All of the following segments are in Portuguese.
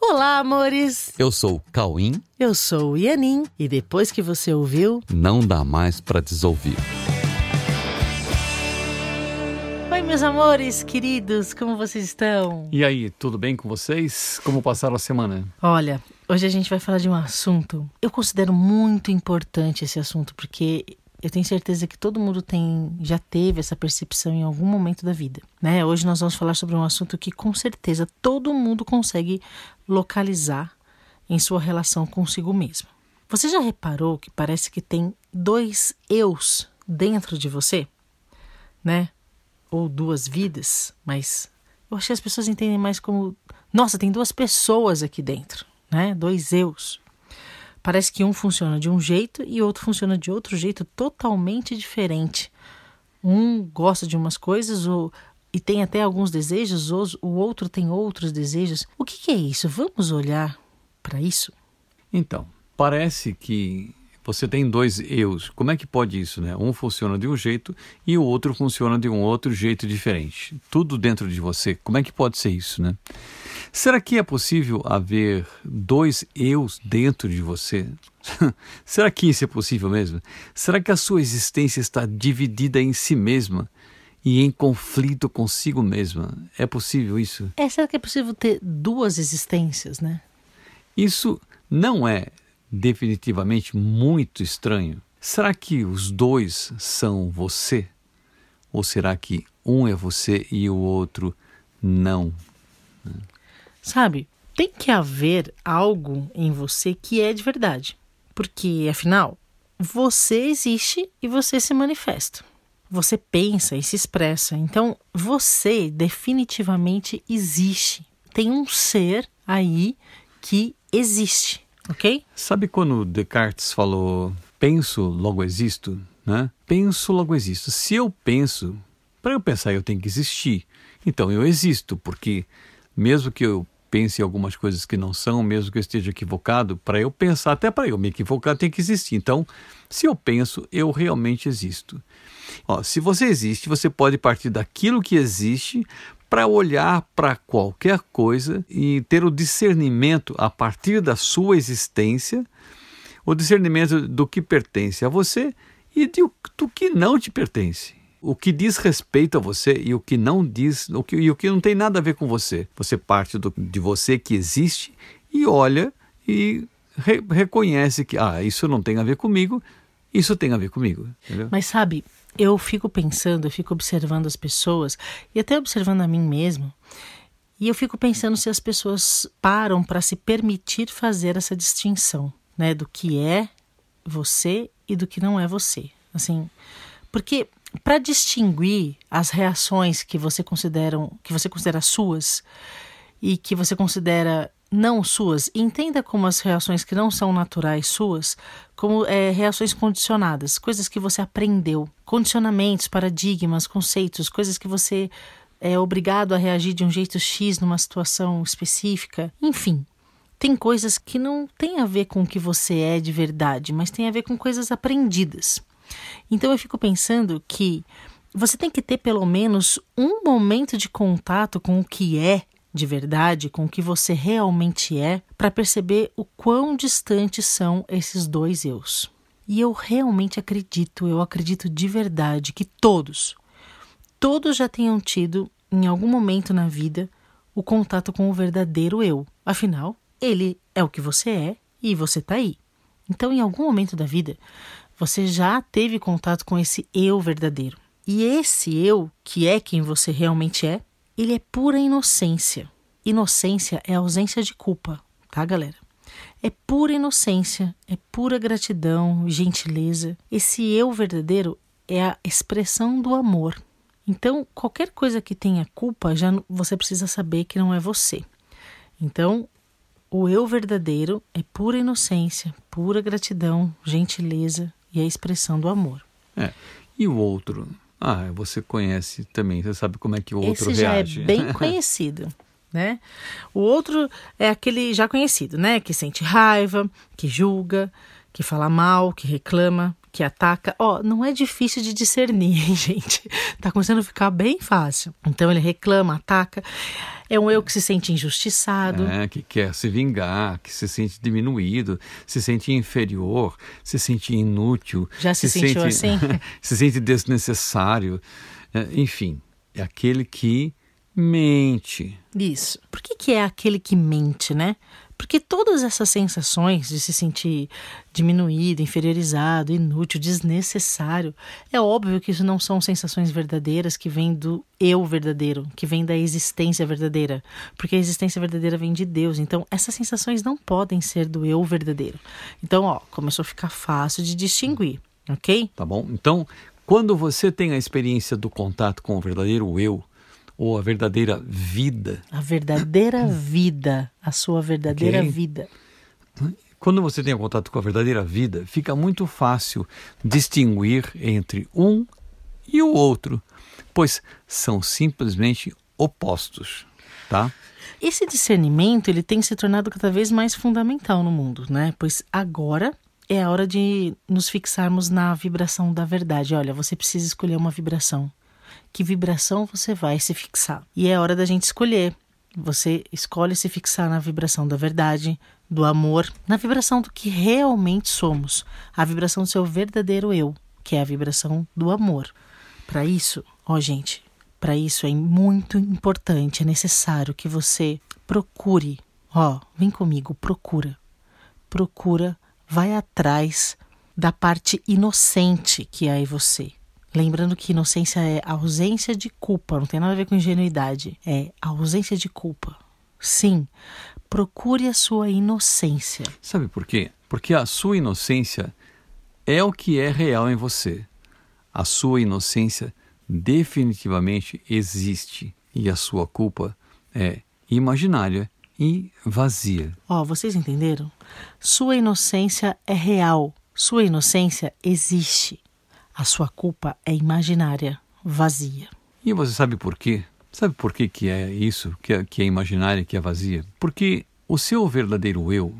Olá, amores! Eu sou o Cauim. Eu sou o Ianin. E depois que você ouviu, Não dá mais pra desouvir. Oi, meus amores queridos, como vocês estão? E aí, tudo bem com vocês? Como passaram a semana? Olha, hoje a gente vai falar de um assunto. Eu considero muito importante esse assunto porque eu tenho certeza que todo mundo tem já teve essa percepção em algum momento da vida, né? Hoje nós vamos falar sobre um assunto que com certeza todo mundo consegue localizar em sua relação consigo mesmo. Você já reparou que parece que tem dois eus dentro de você, né? Ou duas vidas, mas eu acho que as pessoas entendem mais como, nossa, tem duas pessoas aqui dentro, né? Dois eus. Parece que um funciona de um jeito e outro funciona de outro jeito totalmente diferente. Um gosta de umas coisas ou, e tem até alguns desejos, os- o outro tem outros desejos. O que, que é isso? Vamos olhar para isso? Então, parece que você tem dois eus. Como é que pode isso, né? Um funciona de um jeito e o outro funciona de um outro jeito diferente. Tudo dentro de você. Como é que pode ser isso, né? Será que é possível haver dois eus dentro de você? Será que isso é possível mesmo? Será que a sua existência está dividida em si mesma e em conflito consigo mesma? É possível isso? É, será que é possível ter duas existências, né? Isso não é definitivamente muito estranho. Será que os dois são você? Ou será que um é você e o outro não? Sabe, tem que haver algo em você que é de verdade. Porque, afinal, você existe e você se manifesta. Você pensa e se expressa. Então, você definitivamente existe. Tem um ser aí que existe, ok? Sabe quando Descartes falou penso, logo existo? Né? Penso, logo existo. Se eu penso, para eu pensar eu tenho que existir. Então eu existo, porque mesmo que eu pense em algumas coisas que não são, mesmo que eu esteja equivocado, para eu pensar, até para eu me equivocar, tem que existir. Então, se eu penso, eu realmente existo. Ó, se você existe, você pode partir daquilo que existe para olhar para qualquer coisa e ter o discernimento a partir da sua existência, o discernimento do que pertence a você e do que não te pertence. O que diz respeito a você e o que não diz, o que, e o que não tem nada a ver com você. Você parte do- de você que existe e olha e re- reconhece que, ah, isso não tem a ver comigo, isso tem a ver comigo. Entendeu? Mas sabe, eu fico pensando, eu fico observando as pessoas e até observando a mim mesmo. E eu fico pensando se as pessoas param para se permitir fazer essa distinção, né, do que é você e do que não é você. Assim, porque para distinguir as reações que você consideram, que você considera suas e que você considera não suas, entenda como as reações que não são naturais suas, como é, reações condicionadas, coisas que você aprendeu, condicionamentos, paradigmas, conceitos, coisas que você é obrigado a reagir de um jeito X numa situação específica, enfim. Tem coisas que não têm a ver com o que você é de verdade, mas tem a ver com coisas aprendidas. Então eu fico pensando que você tem que ter pelo menos um momento de contato com o que é de verdade, com o que você realmente é, para perceber o quão distantes são esses dois eus. E eu realmente acredito, eu acredito de verdade que todos, todos já tenham tido, em algum momento na vida, o contato com o verdadeiro eu. Afinal, ele é o que você é e você tá aí. Então, em algum momento da vida, você já teve contato com esse eu verdadeiro. E esse eu, que é quem você realmente é, ele é pura inocência. Inocência é ausência de culpa, tá, galera? É pura inocência, é pura gratidão, gentileza. Esse eu verdadeiro é a expressão do amor. Então, qualquer coisa que tenha culpa, já você precisa saber que não é você. Então, o eu verdadeiro é pura inocência, pura gratidão, gentileza e a expressão do amor. É. E o outro? Ah, você conhece também, você sabe como é que o outro Esse já reage. é bem conhecido, né? O outro é aquele já conhecido, né? Que sente raiva, que julga, que fala mal, que reclama. Que ataca, ó, não é difícil de discernir, hein, gente? Tá começando a ficar bem fácil. Então ele reclama, ataca. É um eu que se sente injustiçado. É, que quer se vingar, que se sente diminuído, se sente inferior, se sente inútil. Já se, se sentiu sente, assim? se sente desnecessário. É, enfim, é aquele que mente. Isso. Por que, que é aquele que mente, né? Porque todas essas sensações de se sentir diminuído, inferiorizado, inútil, desnecessário, é óbvio que isso não são sensações verdadeiras que vêm do eu verdadeiro, que vêm da existência verdadeira. Porque a existência verdadeira vem de Deus. Então, essas sensações não podem ser do eu verdadeiro. Então, ó, começou a ficar fácil de distinguir, ok? Tá bom? Então, quando você tem a experiência do contato com o verdadeiro eu, ou a verdadeira vida. A verdadeira vida, a sua verdadeira okay. vida. Quando você tem contato com a verdadeira vida, fica muito fácil distinguir entre um e o outro, pois são simplesmente opostos, tá? Esse discernimento ele tem se tornado cada vez mais fundamental no mundo, né? Pois agora é a hora de nos fixarmos na vibração da verdade. Olha, você precisa escolher uma vibração que vibração você vai se fixar. E é hora da gente escolher. Você escolhe se fixar na vibração da verdade, do amor, na vibração do que realmente somos, a vibração do seu verdadeiro eu, que é a vibração do amor. Para isso, ó gente, para isso é muito importante, é necessário que você procure, ó, vem comigo, procura. Procura, vai atrás da parte inocente que há em você. Lembrando que inocência é ausência de culpa, não tem nada a ver com ingenuidade, é ausência de culpa. Sim, procure a sua inocência. Sabe por quê? Porque a sua inocência é o que é real em você. A sua inocência definitivamente existe e a sua culpa é imaginária e vazia. Ó, oh, vocês entenderam? Sua inocência é real. Sua inocência existe. A sua culpa é imaginária, vazia. E você sabe por quê? Sabe por que, que é isso, que é, que é imaginária, que é vazia? Porque o seu verdadeiro eu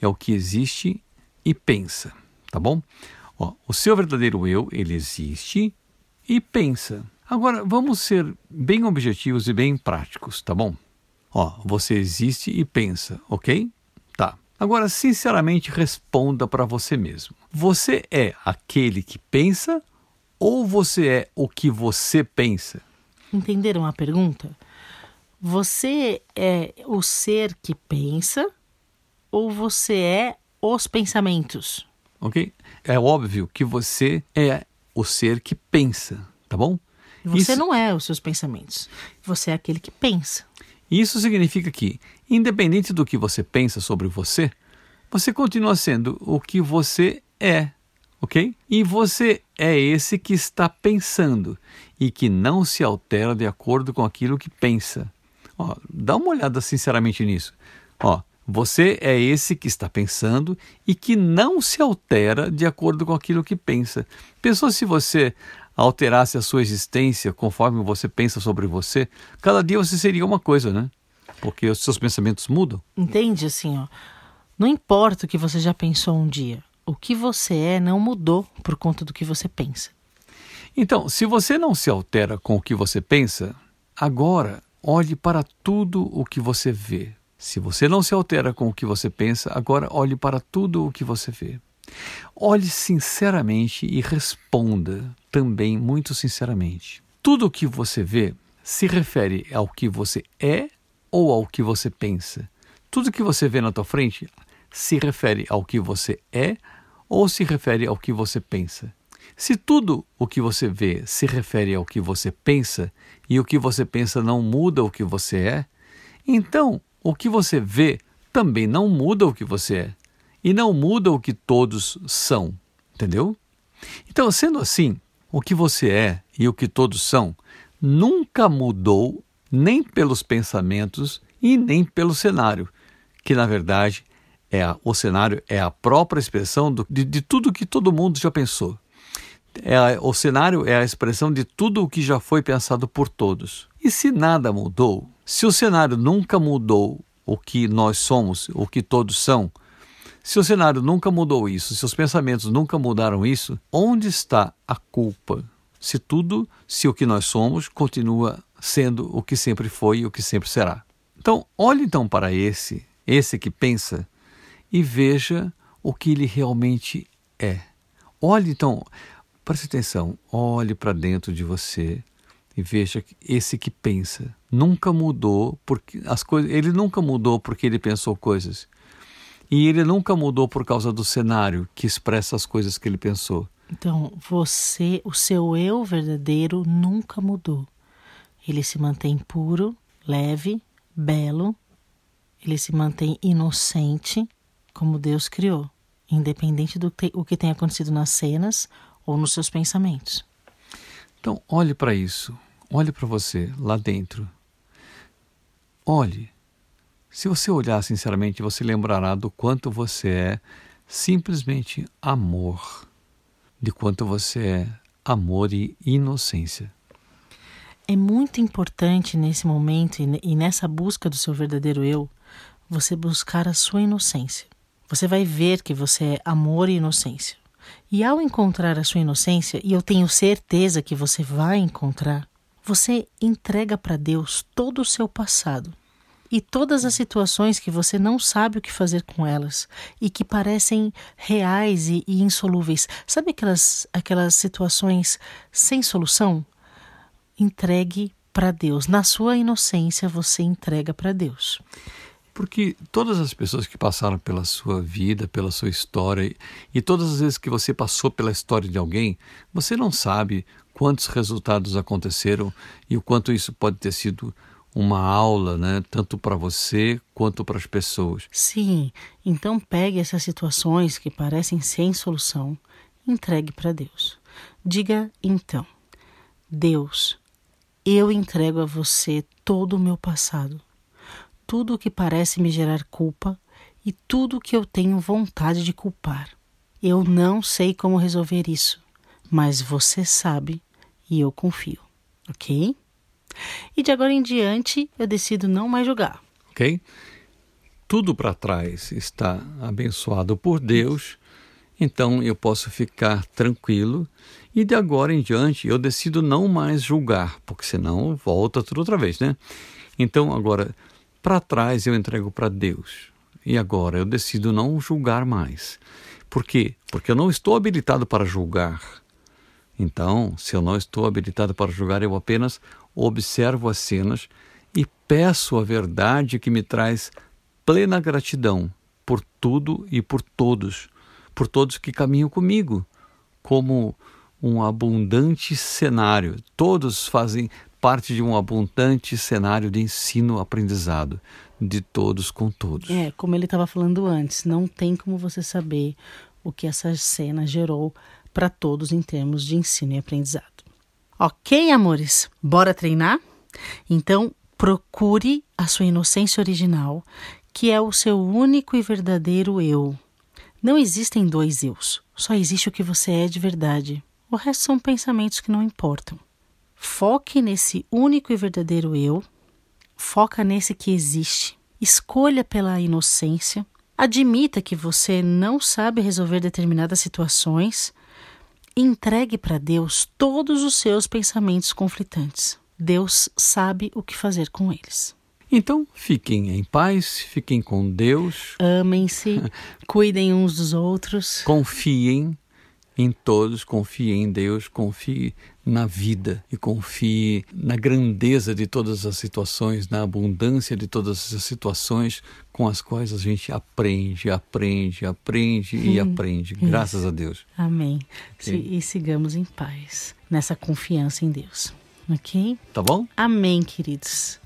é o que existe e pensa, tá bom? Ó, o seu verdadeiro eu, ele existe e pensa. Agora, vamos ser bem objetivos e bem práticos, tá bom? Ó, você existe e pensa, ok? Agora, sinceramente, responda para você mesmo. Você é aquele que pensa ou você é o que você pensa? Entenderam a pergunta? Você é o ser que pensa ou você é os pensamentos? Ok? É óbvio que você é o ser que pensa, tá bom? Você Isso... não é os seus pensamentos. Você é aquele que pensa. Isso significa que, independente do que você pensa sobre você, você continua sendo o que você é, ok? E você é esse que está pensando e que não se altera de acordo com aquilo que pensa. Ó, dá uma olhada sinceramente nisso. Ó, você é esse que está pensando e que não se altera de acordo com aquilo que pensa. Pensou se você alterasse a sua existência conforme você pensa sobre você, cada dia você seria uma coisa, né? Porque os seus pensamentos mudam. Entende assim, ó. Não importa o que você já pensou um dia, o que você é não mudou por conta do que você pensa. Então, se você não se altera com o que você pensa, agora olhe para tudo o que você vê. Se você não se altera com o que você pensa, agora olhe para tudo o que você vê. Olhe sinceramente e responda também muito sinceramente. Tudo o que você vê se refere ao que você é ou ao que você pensa. Tudo que você vê na tua frente se refere ao que você é ou se refere ao que você pensa. Se tudo o que você vê se refere ao que você pensa e o que você pensa não muda o que você é, então o que você vê também não muda o que você é e não muda o que todos são, entendeu? Então, sendo assim, o que você é e o que todos são nunca mudou nem pelos pensamentos e nem pelo cenário, que na verdade é a, o cenário é a própria expressão do, de, de tudo que todo mundo já pensou. É a, o cenário é a expressão de tudo o que já foi pensado por todos. E se nada mudou, se o cenário nunca mudou o que nós somos, o que todos são, Se o cenário nunca mudou isso, se os pensamentos nunca mudaram isso, onde está a culpa? Se tudo, se o que nós somos continua sendo o que sempre foi e o que sempre será. Então, olhe então para esse, esse que pensa, e veja o que ele realmente é. Olhe então, preste atenção, olhe para dentro de você e veja esse que pensa nunca mudou porque as coisas, ele nunca mudou porque ele pensou coisas. E ele nunca mudou por causa do cenário que expressa as coisas que ele pensou. Então, você, o seu eu verdadeiro nunca mudou. Ele se mantém puro, leve, belo, ele se mantém inocente, como Deus criou, independente do que, o que tenha acontecido nas cenas ou nos seus pensamentos. Então, olhe para isso, olhe para você lá dentro. Olhe. Se você olhar sinceramente, você lembrará do quanto você é simplesmente amor, de quanto você é amor e inocência. É muito importante nesse momento e nessa busca do seu verdadeiro eu, você buscar a sua inocência. Você vai ver que você é amor e inocência. E ao encontrar a sua inocência, e eu tenho certeza que você vai encontrar, você entrega para Deus todo o seu passado e todas as situações que você não sabe o que fazer com elas e que parecem reais e, e insolúveis. Sabe aquelas, aquelas situações sem solução? Entregue para Deus. Na sua inocência, você entrega para Deus. Porque todas as pessoas que passaram pela sua vida, pela sua história, e todas as vezes que você passou pela história de alguém, você não sabe quantos resultados aconteceram e o quanto isso pode ter sido uma aula, né, tanto para você quanto para as pessoas. Sim, então pegue essas situações que parecem sem solução, entregue para Deus. Diga então: Deus, eu entrego a você todo o meu passado, tudo o que parece me gerar culpa e tudo o que eu tenho vontade de culpar. Eu não sei como resolver isso, mas você sabe e eu confio, ok? E de agora em diante eu decido não mais julgar. Ok? Tudo para trás está abençoado por Deus, então eu posso ficar tranquilo e de agora em diante eu decido não mais julgar, porque senão volta tudo outra vez, né? Então agora, para trás eu entrego para Deus. E agora eu decido não julgar mais. Por quê? Porque eu não estou habilitado para julgar. Então, se eu não estou habilitado para julgar, eu apenas observo as cenas e peço a verdade que me traz plena gratidão por tudo e por todos, por todos que caminham comigo, como um abundante cenário. Todos fazem parte de um abundante cenário de ensino-aprendizado de todos com todos. É, como ele estava falando antes, não tem como você saber o que essa cena gerou para todos em termos de ensino e aprendizado. Ok, amores, bora treinar? Então, procure a sua inocência original, que é o seu único e verdadeiro eu. Não existem dois eus, só existe o que você é de verdade. O resto são pensamentos que não importam. Foque nesse único e verdadeiro eu, foca nesse que existe, escolha pela inocência, admita que você não sabe resolver determinadas situações, entregue para Deus todos os seus pensamentos conflitantes. Deus sabe o que fazer com eles. Então, fiquem em paz, fiquem com Deus. Amem-se, cuidem uns dos outros. Confiem em todos, confie em Deus, confie na vida e confie na grandeza de todas as situações, na abundância de todas as situações com as quais a gente aprende, aprende, aprende e hum, aprende. Graças isso. a Deus. Amém. E sigamos em paz, nessa confiança em Deus. Ok? Tá bom? Amém, queridos.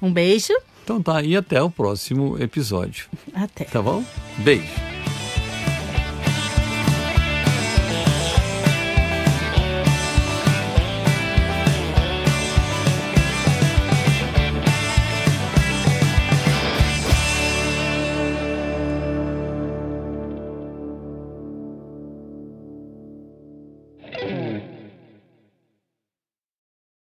Um beijo. Então tá, e até o próximo episódio. Até. Tá bom? Beijo.